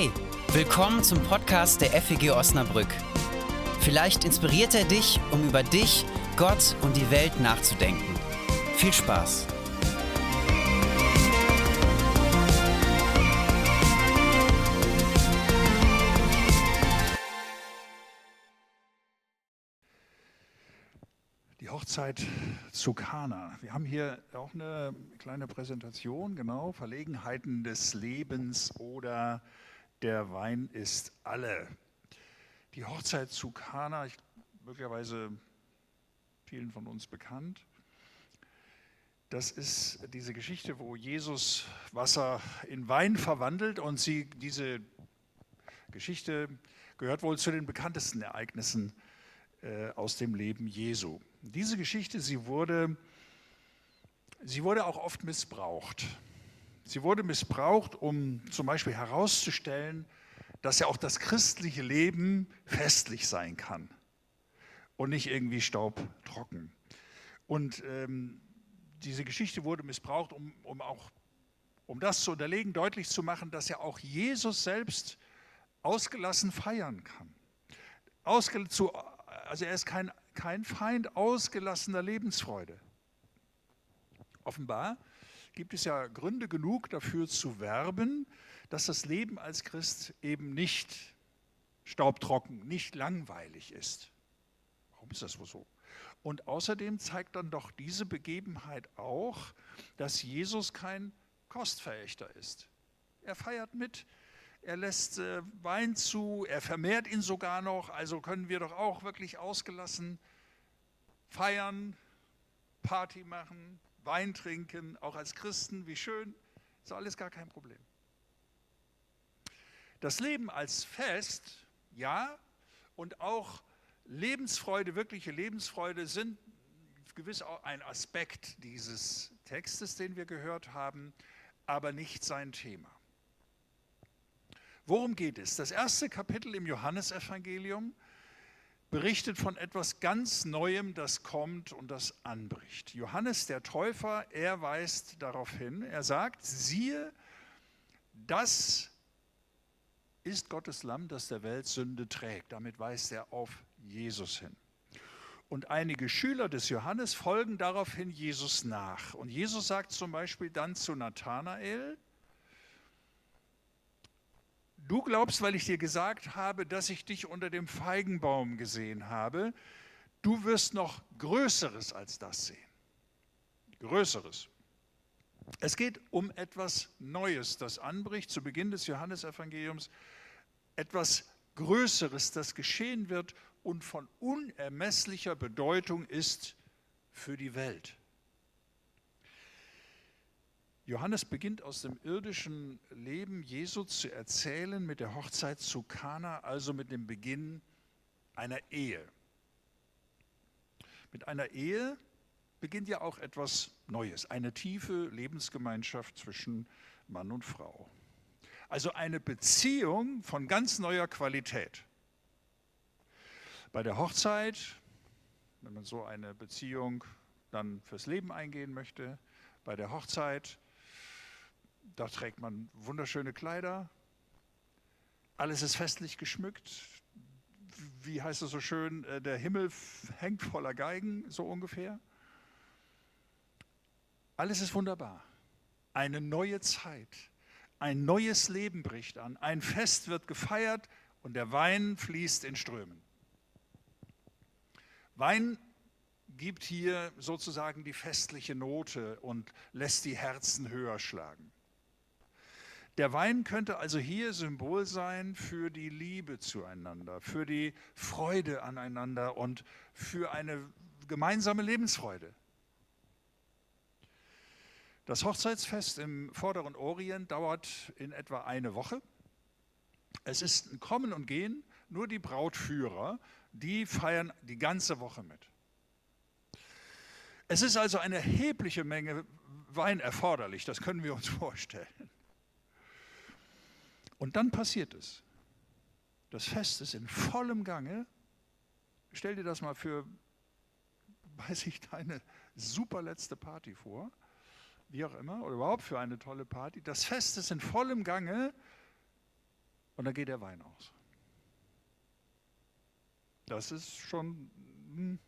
Hey, willkommen zum Podcast der FEG Osnabrück. Vielleicht inspiriert er dich, um über dich, Gott und die Welt nachzudenken. Viel Spaß! Die Hochzeit zu Kana. Wir haben hier auch eine kleine Präsentation, genau, Verlegenheiten des Lebens oder der Wein ist alle. Die Hochzeit zu Kana, ich, möglicherweise vielen von uns bekannt. Das ist diese Geschichte, wo Jesus Wasser in Wein verwandelt und sie, diese Geschichte gehört wohl zu den bekanntesten Ereignissen äh, aus dem Leben Jesu. Diese Geschichte, sie wurde, sie wurde auch oft missbraucht. Sie wurde missbraucht, um zum Beispiel herauszustellen, dass ja auch das christliche Leben festlich sein kann und nicht irgendwie staubtrocken. Und ähm, diese Geschichte wurde missbraucht, um, um auch um das zu unterlegen, deutlich zu machen, dass ja auch Jesus selbst ausgelassen feiern kann. Ausge zu, also er ist kein kein Feind ausgelassener Lebensfreude. Offenbar gibt es ja Gründe genug dafür zu werben, dass das Leben als Christ eben nicht staubtrocken, nicht langweilig ist. Warum ist das wohl so? Und außerdem zeigt dann doch diese Begebenheit auch, dass Jesus kein Kostverächter ist. Er feiert mit, er lässt äh, Wein zu, er vermehrt ihn sogar noch, also können wir doch auch wirklich ausgelassen feiern, Party machen, Wein trinken, auch als Christen, wie schön, ist alles gar kein Problem. Das Leben als Fest, ja, und auch Lebensfreude, wirkliche Lebensfreude sind gewiss auch ein Aspekt dieses Textes, den wir gehört haben, aber nicht sein Thema. Worum geht es? Das erste Kapitel im Johannesevangelium berichtet von etwas ganz Neuem, das kommt und das anbricht. Johannes der Täufer, er weist darauf hin, er sagt, siehe, das ist Gottes Lamm, das der Welt Sünde trägt. Damit weist er auf Jesus hin. Und einige Schüler des Johannes folgen daraufhin Jesus nach. Und Jesus sagt zum Beispiel dann zu Nathanael, Du glaubst, weil ich dir gesagt habe, dass ich dich unter dem Feigenbaum gesehen habe, du wirst noch Größeres als das sehen. Größeres. Es geht um etwas Neues, das anbricht zu Beginn des Johannesevangeliums, etwas Größeres, das geschehen wird und von unermesslicher Bedeutung ist für die Welt. Johannes beginnt aus dem irdischen Leben Jesu zu erzählen mit der Hochzeit zu Kana, also mit dem Beginn einer Ehe. Mit einer Ehe beginnt ja auch etwas Neues, eine tiefe Lebensgemeinschaft zwischen Mann und Frau. Also eine Beziehung von ganz neuer Qualität. Bei der Hochzeit, wenn man so eine Beziehung dann fürs Leben eingehen möchte, bei der Hochzeit da trägt man wunderschöne Kleider. Alles ist festlich geschmückt. Wie heißt es so schön? Äh, der Himmel hängt voller Geigen, so ungefähr. Alles ist wunderbar. Eine neue Zeit, ein neues Leben bricht an. Ein Fest wird gefeiert und der Wein fließt in Strömen. Wein gibt hier sozusagen die festliche Note und lässt die Herzen höher schlagen. Der Wein könnte also hier Symbol sein für die Liebe zueinander, für die Freude aneinander und für eine gemeinsame Lebensfreude. Das Hochzeitsfest im Vorderen Orient dauert in etwa eine Woche. Es ist ein Kommen und Gehen, nur die Brautführer, die feiern die ganze Woche mit. Es ist also eine erhebliche Menge Wein erforderlich, das können wir uns vorstellen. Und dann passiert es. Das Fest ist in vollem Gange. Stell dir das mal für, weiß ich, deine super letzte Party vor, wie auch immer, oder überhaupt für eine tolle Party. Das Fest ist in vollem Gange Und dann geht der Wein aus. Das ist schon, hm,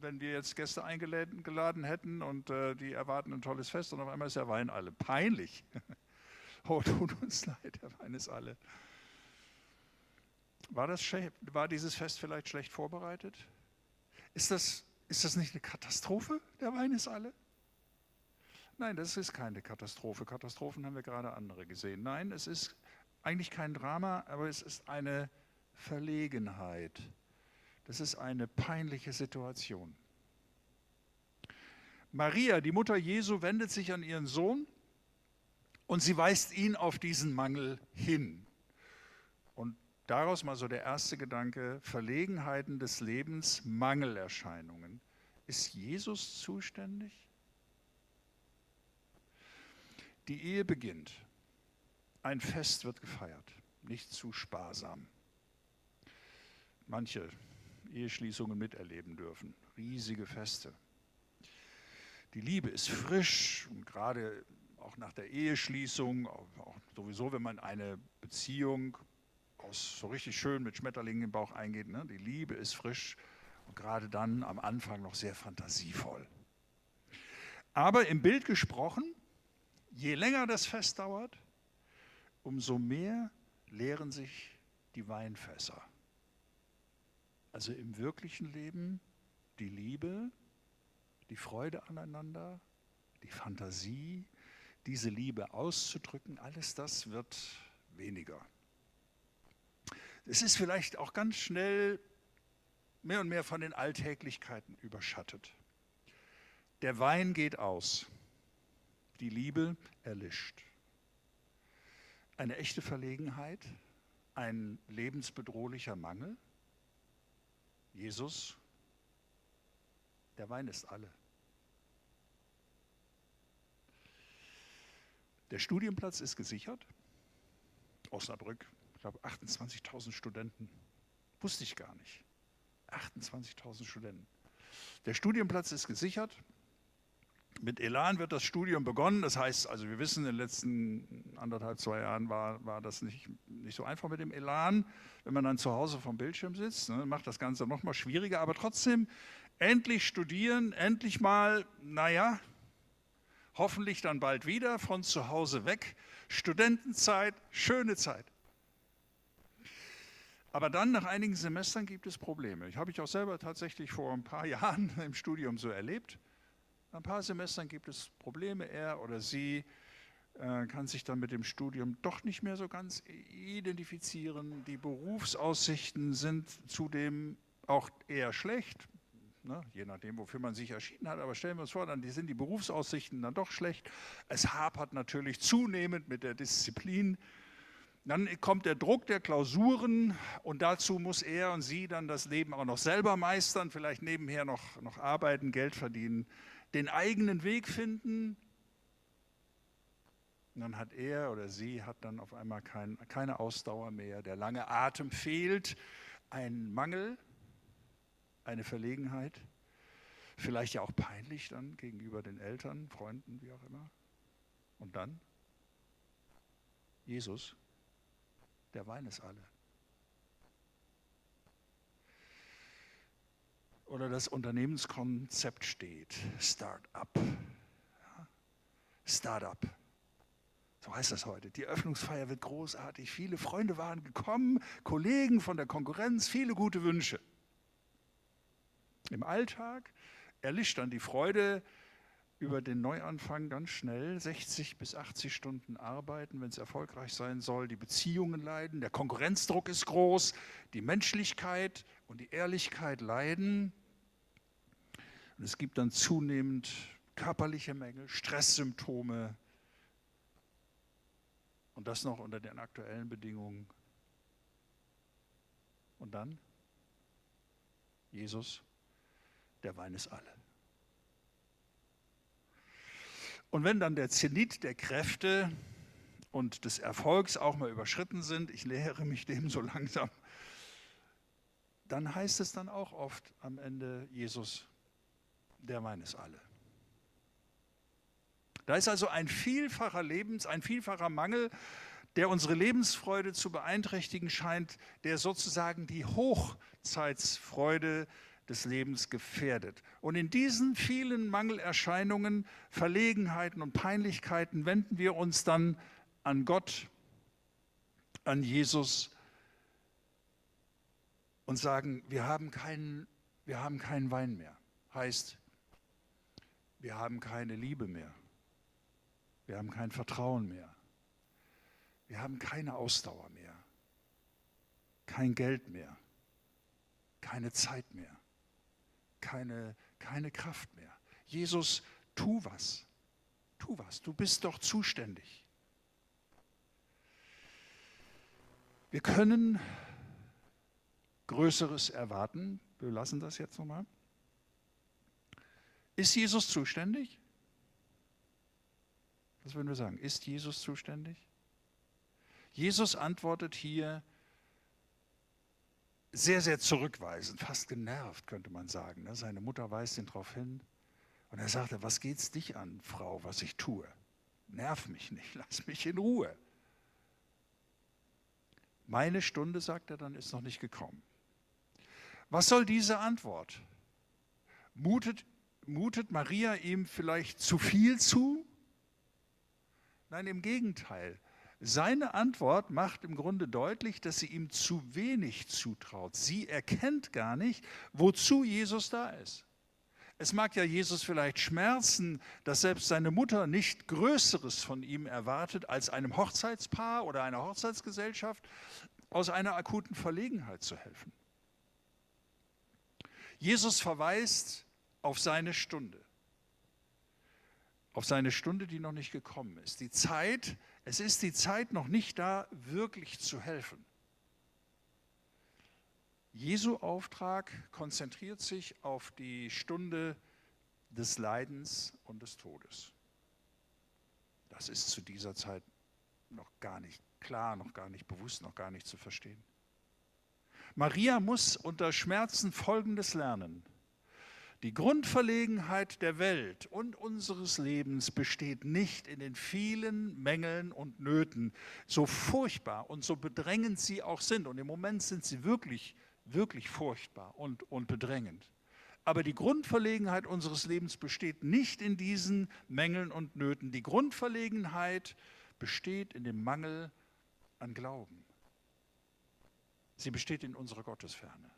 wenn wir jetzt Gäste eingeladen hätten und äh, die erwarten ein tolles Fest und auf einmal ist der Wein alle. Peinlich. oh, tut uns leid, der Wein ist alle. War, das, war dieses Fest vielleicht schlecht vorbereitet? Ist das, ist das nicht eine Katastrophe? Der Wein ist alle? Nein, das ist keine Katastrophe. Katastrophen haben wir gerade andere gesehen. Nein, es ist eigentlich kein Drama, aber es ist eine Verlegenheit. Das ist eine peinliche Situation. Maria, die Mutter Jesu, wendet sich an ihren Sohn und sie weist ihn auf diesen Mangel hin. Und daraus mal so der erste Gedanke, Verlegenheiten des Lebens, Mangelerscheinungen. Ist Jesus zuständig? Die Ehe beginnt. Ein Fest wird gefeiert, nicht zu sparsam. Manche Eheschließungen miterleben dürfen, riesige Feste. Die Liebe ist frisch und gerade auch nach der Eheschließung, auch sowieso, wenn man eine Beziehung aus so richtig schön mit Schmetterlingen im Bauch eingeht, ne? die Liebe ist frisch und gerade dann am Anfang noch sehr fantasievoll. Aber im Bild gesprochen, je länger das Fest dauert, umso mehr leeren sich die Weinfässer. Also im wirklichen Leben die Liebe, die Freude aneinander, die Fantasie, diese Liebe auszudrücken, alles das wird weniger. Es ist vielleicht auch ganz schnell mehr und mehr von den Alltäglichkeiten überschattet. Der Wein geht aus, die Liebe erlischt eine echte Verlegenheit, ein lebensbedrohlicher Mangel. Jesus, der Wein ist alle. Der Studienplatz ist gesichert. Osnabrück, ich glaube 28.000 Studenten. Wusste ich gar nicht. 28.000 Studenten. Der Studienplatz ist gesichert. Mit Elan wird das Studium begonnen. Das heißt, also wir wissen, in den letzten anderthalb, zwei Jahren war, war das nicht, nicht so einfach mit dem Elan. Wenn man dann zu Hause vom Bildschirm sitzt, ne, macht das Ganze noch mal schwieriger. Aber trotzdem, endlich studieren, endlich mal, naja, hoffentlich dann bald wieder von zu Hause weg. Studentenzeit, schöne Zeit. Aber dann, nach einigen Semestern, gibt es Probleme. Ich habe ich auch selber tatsächlich vor ein paar Jahren im Studium so erlebt. Nach ein paar Semestern gibt es Probleme. Er oder sie äh, kann sich dann mit dem Studium doch nicht mehr so ganz identifizieren. Die Berufsaussichten sind zudem auch eher schlecht, ne? je nachdem, wofür man sich erschienen hat. Aber stellen wir uns vor, dann sind die Berufsaussichten dann doch schlecht. Es hapert natürlich zunehmend mit der Disziplin. Dann kommt der Druck der Klausuren und dazu muss er und sie dann das Leben auch noch selber meistern, vielleicht nebenher noch, noch arbeiten, Geld verdienen den eigenen Weg finden. Und dann hat er oder sie hat dann auf einmal kein, keine Ausdauer mehr. Der lange Atem fehlt, ein Mangel, eine Verlegenheit, vielleicht ja auch peinlich dann gegenüber den Eltern, Freunden, wie auch immer. Und dann Jesus, der Wein ist alle. oder das Unternehmenskonzept steht. Start-up. Ja. Start-up. So heißt das heute. Die Eröffnungsfeier wird großartig. Viele Freunde waren gekommen, Kollegen von der Konkurrenz, viele gute Wünsche. Im Alltag erlischt dann die Freude über den Neuanfang ganz schnell. 60 bis 80 Stunden arbeiten, wenn es erfolgreich sein soll. Die Beziehungen leiden, der Konkurrenzdruck ist groß, die Menschlichkeit und die Ehrlichkeit leiden. Und es gibt dann zunehmend körperliche Mängel, Stresssymptome. Und das noch unter den aktuellen Bedingungen. Und dann Jesus, der Wein ist alle. Und wenn dann der Zenit der Kräfte und des Erfolgs auch mal überschritten sind, ich lehre mich dem so langsam, dann heißt es dann auch oft am Ende, Jesus, der Wein ist alle. Da ist also ein vielfacher Lebens, ein vielfacher Mangel, der unsere Lebensfreude zu beeinträchtigen scheint, der sozusagen die Hochzeitsfreude des Lebens gefährdet. Und in diesen vielen Mangelerscheinungen, Verlegenheiten und Peinlichkeiten wenden wir uns dann an Gott, an Jesus und sagen, wir haben keinen, wir haben keinen Wein mehr. Heißt, wir haben keine Liebe mehr. Wir haben kein Vertrauen mehr. Wir haben keine Ausdauer mehr. Kein Geld mehr. Keine Zeit mehr. Keine, keine Kraft mehr. Jesus, tu was. Tu was. Du bist doch zuständig. Wir können Größeres erwarten. Wir lassen das jetzt nochmal. Ist Jesus zuständig? Was würden wir sagen? Ist Jesus zuständig? Jesus antwortet hier sehr, sehr zurückweisend, fast genervt, könnte man sagen. Ne? Seine Mutter weist ihn darauf hin. Und er sagte, was geht es dich an, Frau, was ich tue? Nerv mich nicht, lass mich in Ruhe. Meine Stunde, sagt er dann, ist noch nicht gekommen. Was soll diese Antwort? Mutet, mutet Maria ihm vielleicht zu viel zu? Nein, im Gegenteil. Seine Antwort macht im Grunde deutlich, dass sie ihm zu wenig zutraut. Sie erkennt gar nicht, wozu Jesus da ist. Es mag ja Jesus vielleicht schmerzen, dass selbst seine Mutter nicht Größeres von ihm erwartet, als einem Hochzeitspaar oder einer Hochzeitsgesellschaft aus einer akuten Verlegenheit zu helfen. Jesus verweist auf seine Stunde, auf seine Stunde, die noch nicht gekommen ist. Die Zeit, es ist die Zeit noch nicht da, wirklich zu helfen. Jesu Auftrag konzentriert sich auf die Stunde des Leidens und des Todes. Das ist zu dieser Zeit noch gar nicht klar, noch gar nicht bewusst, noch gar nicht zu verstehen. Maria muss unter Schmerzen Folgendes lernen. Die Grundverlegenheit der Welt und unseres Lebens besteht nicht in den vielen Mängeln und Nöten, so furchtbar und so bedrängend sie auch sind. Und im Moment sind sie wirklich wirklich furchtbar und, und bedrängend. Aber die Grundverlegenheit unseres Lebens besteht nicht in diesen Mängeln und Nöten. Die Grundverlegenheit besteht in dem Mangel an Glauben. Sie besteht in unserer Gottesferne.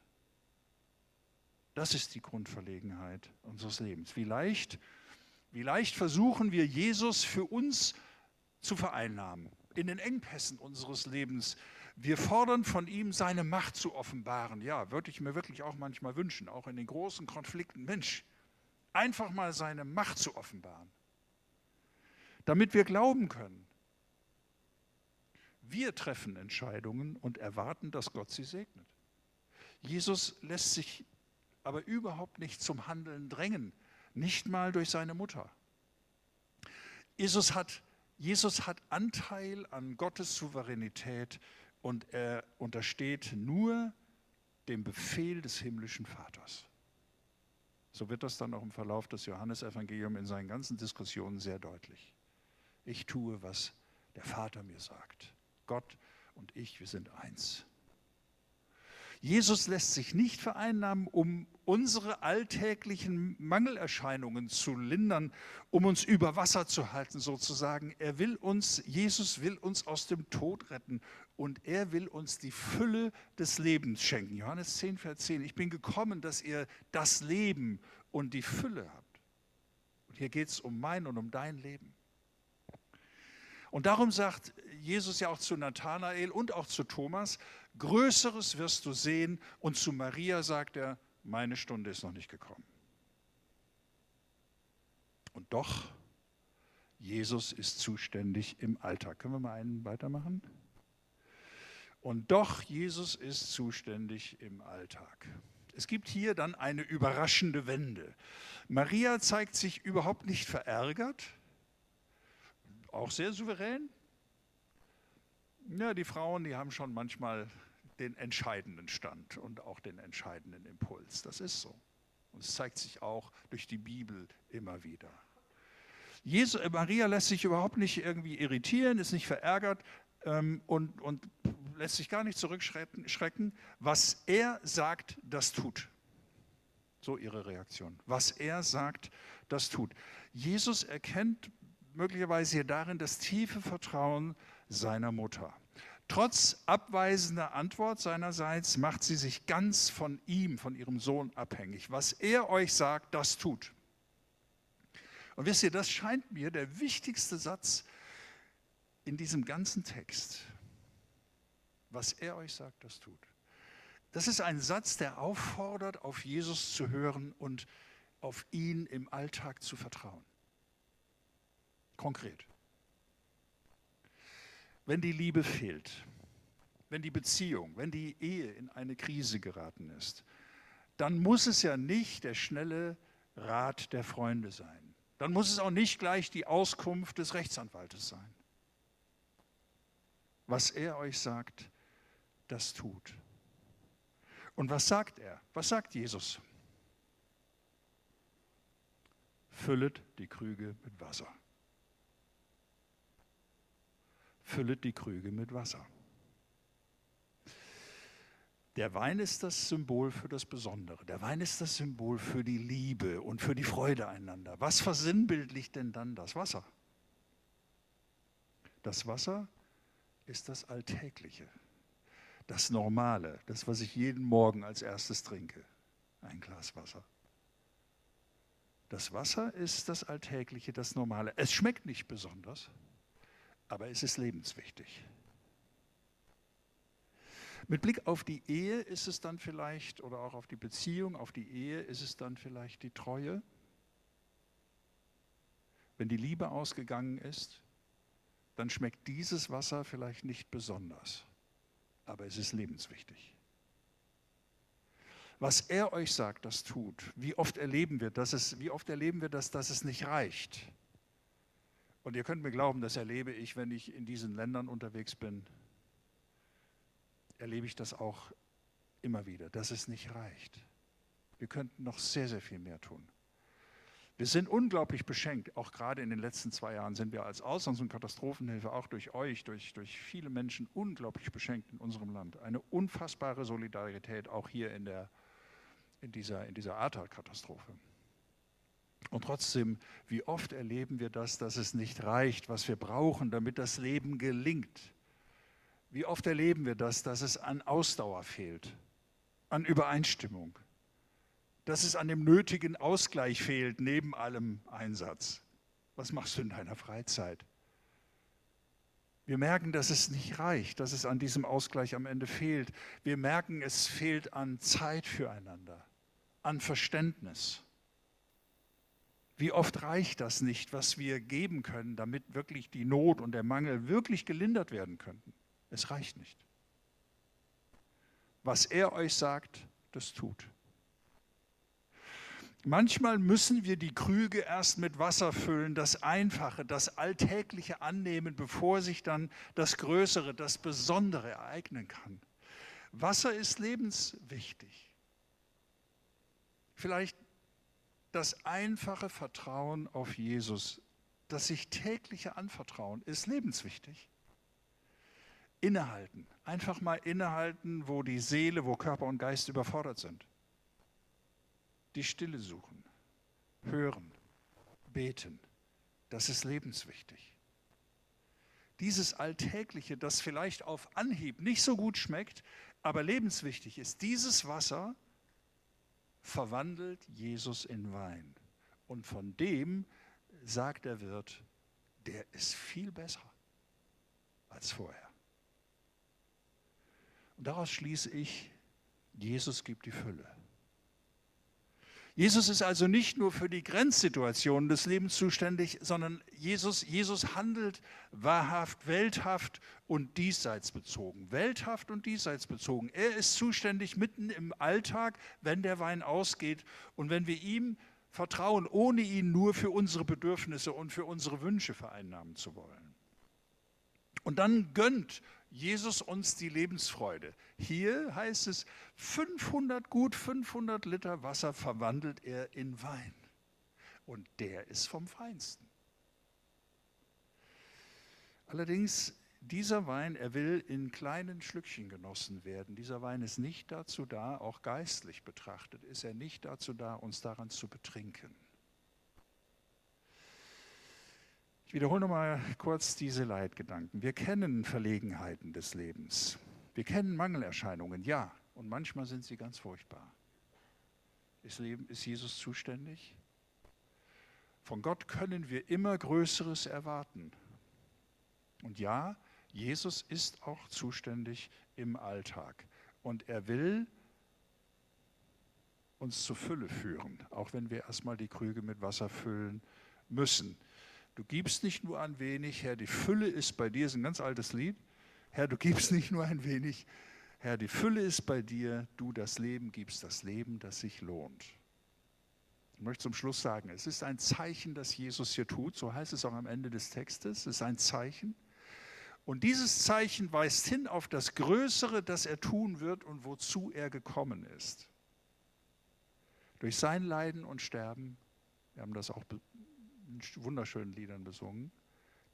Das ist die Grundverlegenheit unseres Lebens. Wie leicht, wie leicht versuchen wir, Jesus für uns zu vereinnahmen, in den Engpässen unseres Lebens wir fordern von ihm, seine Macht zu offenbaren. Ja, würde ich mir wirklich auch manchmal wünschen, auch in den großen Konflikten. Mensch, einfach mal seine Macht zu offenbaren, damit wir glauben können. Wir treffen Entscheidungen und erwarten, dass Gott sie segnet. Jesus lässt sich aber überhaupt nicht zum Handeln drängen, nicht mal durch seine Mutter. Jesus hat, Jesus hat Anteil an Gottes Souveränität und er untersteht nur dem Befehl des himmlischen Vaters. So wird das dann auch im Verlauf des Johannesevangeliums in seinen ganzen Diskussionen sehr deutlich. Ich tue, was der Vater mir sagt. Gott und ich, wir sind eins. Jesus lässt sich nicht vereinnahmen, um unsere alltäglichen Mangelerscheinungen zu lindern, um uns über Wasser zu halten sozusagen. Er will uns, Jesus will uns aus dem Tod retten und er will uns die Fülle des Lebens schenken. Johannes 10, Vers 10. Ich bin gekommen, dass ihr das Leben und die Fülle habt. Und hier geht es um mein und um dein Leben. Und darum sagt Jesus ja auch zu Nathanael und auch zu Thomas, Größeres wirst du sehen. Und zu Maria sagt er, meine Stunde ist noch nicht gekommen. Und doch, Jesus ist zuständig im Alltag. Können wir mal einen weitermachen? Und doch, Jesus ist zuständig im Alltag. Es gibt hier dann eine überraschende Wende. Maria zeigt sich überhaupt nicht verärgert, auch sehr souverän. Ja, die Frauen, die haben schon manchmal den entscheidenden Stand und auch den entscheidenden Impuls. Das ist so. Und es zeigt sich auch durch die Bibel immer wieder. Jesus, Maria lässt sich überhaupt nicht irgendwie irritieren, ist nicht verärgert. ähm, und, und lässt sich gar nicht zurückschrecken. Was er sagt, das tut. So ihre Reaktion. Was er sagt, das tut. Jesus erkennt möglicherweise hier darin das tiefe Vertrauen seiner Mutter. Trotz abweisender Antwort seinerseits macht sie sich ganz von ihm, von ihrem Sohn abhängig. Was er euch sagt, das tut. Und wisst ihr, das scheint mir der wichtigste Satz in diesem ganzen Text. Was er euch sagt, das tut. Das ist ein Satz, der auffordert, auf Jesus zu hören und auf ihn im Alltag zu vertrauen. Konkret. Wenn die Liebe fehlt, wenn die Beziehung, wenn die Ehe in eine Krise geraten ist, dann muss es ja nicht der schnelle Rat der Freunde sein. Dann muss es auch nicht gleich die Auskunft des Rechtsanwaltes sein. Was er euch sagt, das tut. Und was sagt er? Was sagt Jesus? Füllet die Krüge mit Wasser. Füllet die Krüge mit Wasser. Der Wein ist das Symbol für das Besondere. Der Wein ist das Symbol für die Liebe und für die Freude einander. Was versinnbildlicht denn dann das Wasser? Das Wasser ist das Alltägliche das Normale, das, was ich jeden Morgen als erstes trinke, ein Glas Wasser. Das Wasser ist das Alltägliche, das Normale. Es schmeckt nicht besonders, aber es ist lebenswichtig. Mit Blick auf die Ehe ist es dann vielleicht, oder auch auf die Beziehung, auf die Ehe ist es dann vielleicht die Treue. Wenn die Liebe ausgegangen ist, dann schmeckt dieses Wasser vielleicht nicht besonders aber es ist lebenswichtig. Was er euch sagt, das tut. Wie oft erleben wir, dass es, wie oft erleben wir das, dass es nicht reicht? Und ihr könnt mir glauben, das erlebe ich, wenn ich in diesen Ländern unterwegs bin, erlebe ich das auch immer wieder, dass es nicht reicht. Wir könnten noch sehr, sehr viel mehr tun. Wir sind unglaublich beschenkt. Auch gerade in den letzten zwei Jahren sind wir als Auslands- und Katastrophenhilfe auch durch euch, durch, durch viele Menschen unglaublich beschenkt in unserem Land. Eine unfassbare Solidarität auch hier in, der, in dieser, in dieser Ahrtal-Katastrophe. Und trotzdem, wie oft erleben wir das, dass es nicht reicht, was wir brauchen, damit das Leben gelingt. Wie oft erleben wir das, dass es an Ausdauer fehlt, an Übereinstimmung dass es an dem nötigen Ausgleich fehlt, neben allem Einsatz. Was machst du in deiner Freizeit? Wir merken, dass es nicht reicht, dass es an diesem Ausgleich am Ende fehlt. Wir merken, es fehlt an Zeit füreinander, an Verständnis. Wie oft reicht das nicht, was wir geben können, damit wirklich die Not und der Mangel wirklich gelindert werden könnten? Es reicht nicht. Was er euch sagt, das tut. Manchmal müssen wir die Krüge erst mit Wasser füllen, das Einfache, das Alltägliche annehmen, bevor sich dann das Größere, das Besondere ereignen kann. Wasser ist lebenswichtig. Vielleicht das einfache Vertrauen auf Jesus, das sich tägliche Anvertrauen, ist lebenswichtig. Innehalten, einfach mal innehalten, wo die Seele, wo Körper und Geist überfordert sind die Stille suchen, hören, beten. Das ist lebenswichtig. Dieses Alltägliche, das vielleicht auf Anhieb nicht so gut schmeckt, aber lebenswichtig ist, dieses Wasser verwandelt Jesus in Wein. Und von dem sagt der Wirt, der ist viel besser als vorher. Und daraus schließe ich, Jesus gibt die Fülle. Jesus ist also nicht nur für die Grenzsituationen des Lebens zuständig, sondern Jesus, Jesus handelt wahrhaft, welthaft und diesseitsbezogen. Welthaft und diesseitsbezogen. Er ist zuständig mitten im Alltag, wenn der Wein ausgeht und wenn wir ihm vertrauen, ohne ihn nur für unsere Bedürfnisse und für unsere Wünsche vereinnahmen zu wollen. Und dann gönnt Jesus uns die Lebensfreude. Hier heißt es, 500, gut 500 Liter Wasser verwandelt er in Wein. Und der ist vom Feinsten. Allerdings dieser Wein, er will in kleinen Schlückchen genossen werden. Dieser Wein ist nicht dazu da, auch geistlich betrachtet, ist er nicht dazu da, uns daran zu betrinken. Ich wiederhole nochmal kurz diese Leitgedanken. Wir kennen Verlegenheiten des Lebens. Wir kennen Mangelerscheinungen, ja, und manchmal sind sie ganz furchtbar. Ist, Leben, ist Jesus zuständig? Von Gott können wir immer Größeres erwarten. Und ja, Jesus ist auch zuständig im Alltag. Und er will uns zur Fülle führen, auch wenn wir erstmal die Krüge mit Wasser füllen müssen. Du gibst nicht nur ein wenig, Herr, die Fülle ist bei dir, ist ein ganz altes Lied. Herr, du gibst nicht nur ein wenig, Herr, die Fülle ist bei dir, du das Leben gibst, das Leben, das sich lohnt. Ich möchte zum Schluss sagen, es ist ein Zeichen, das Jesus hier tut, so heißt es auch am Ende des Textes, es ist ein Zeichen. Und dieses Zeichen weist hin auf das Größere, das er tun wird und wozu er gekommen ist. Durch sein Leiden und Sterben, wir haben das auch wunderschönen Liedern besungen,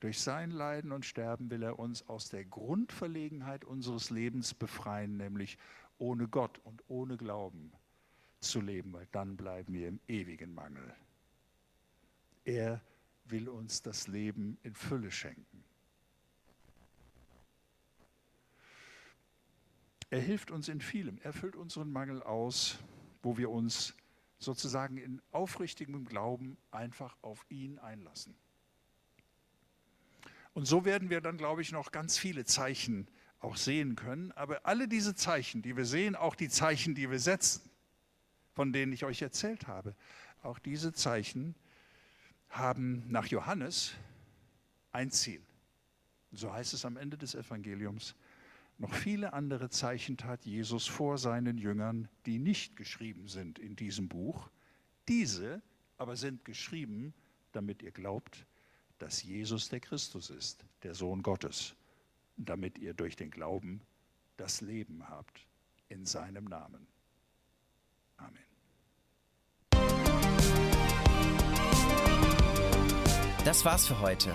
durch sein Leiden und Sterben will er uns aus der Grundverlegenheit unseres Lebens befreien, nämlich ohne Gott und ohne Glauben zu leben, weil dann bleiben wir im ewigen Mangel. Er will uns das Leben in Fülle schenken. Er hilft uns in vielem. Er füllt unseren Mangel aus, wo wir uns sozusagen in aufrichtigem Glauben einfach auf ihn einlassen. Und so werden wir dann, glaube ich, noch ganz viele Zeichen auch sehen können. Aber alle diese Zeichen, die wir sehen, auch die Zeichen, die wir setzen, von denen ich euch erzählt habe, auch diese Zeichen haben nach Johannes ein Ziel. So heißt es am Ende des Evangeliums. Noch viele andere Zeichen tat Jesus vor seinen Jüngern, die nicht geschrieben sind in diesem Buch. Diese aber sind geschrieben, damit ihr glaubt, dass Jesus der Christus ist, der Sohn Gottes, damit ihr durch den Glauben das Leben habt in seinem Namen. Amen. Das war's für heute.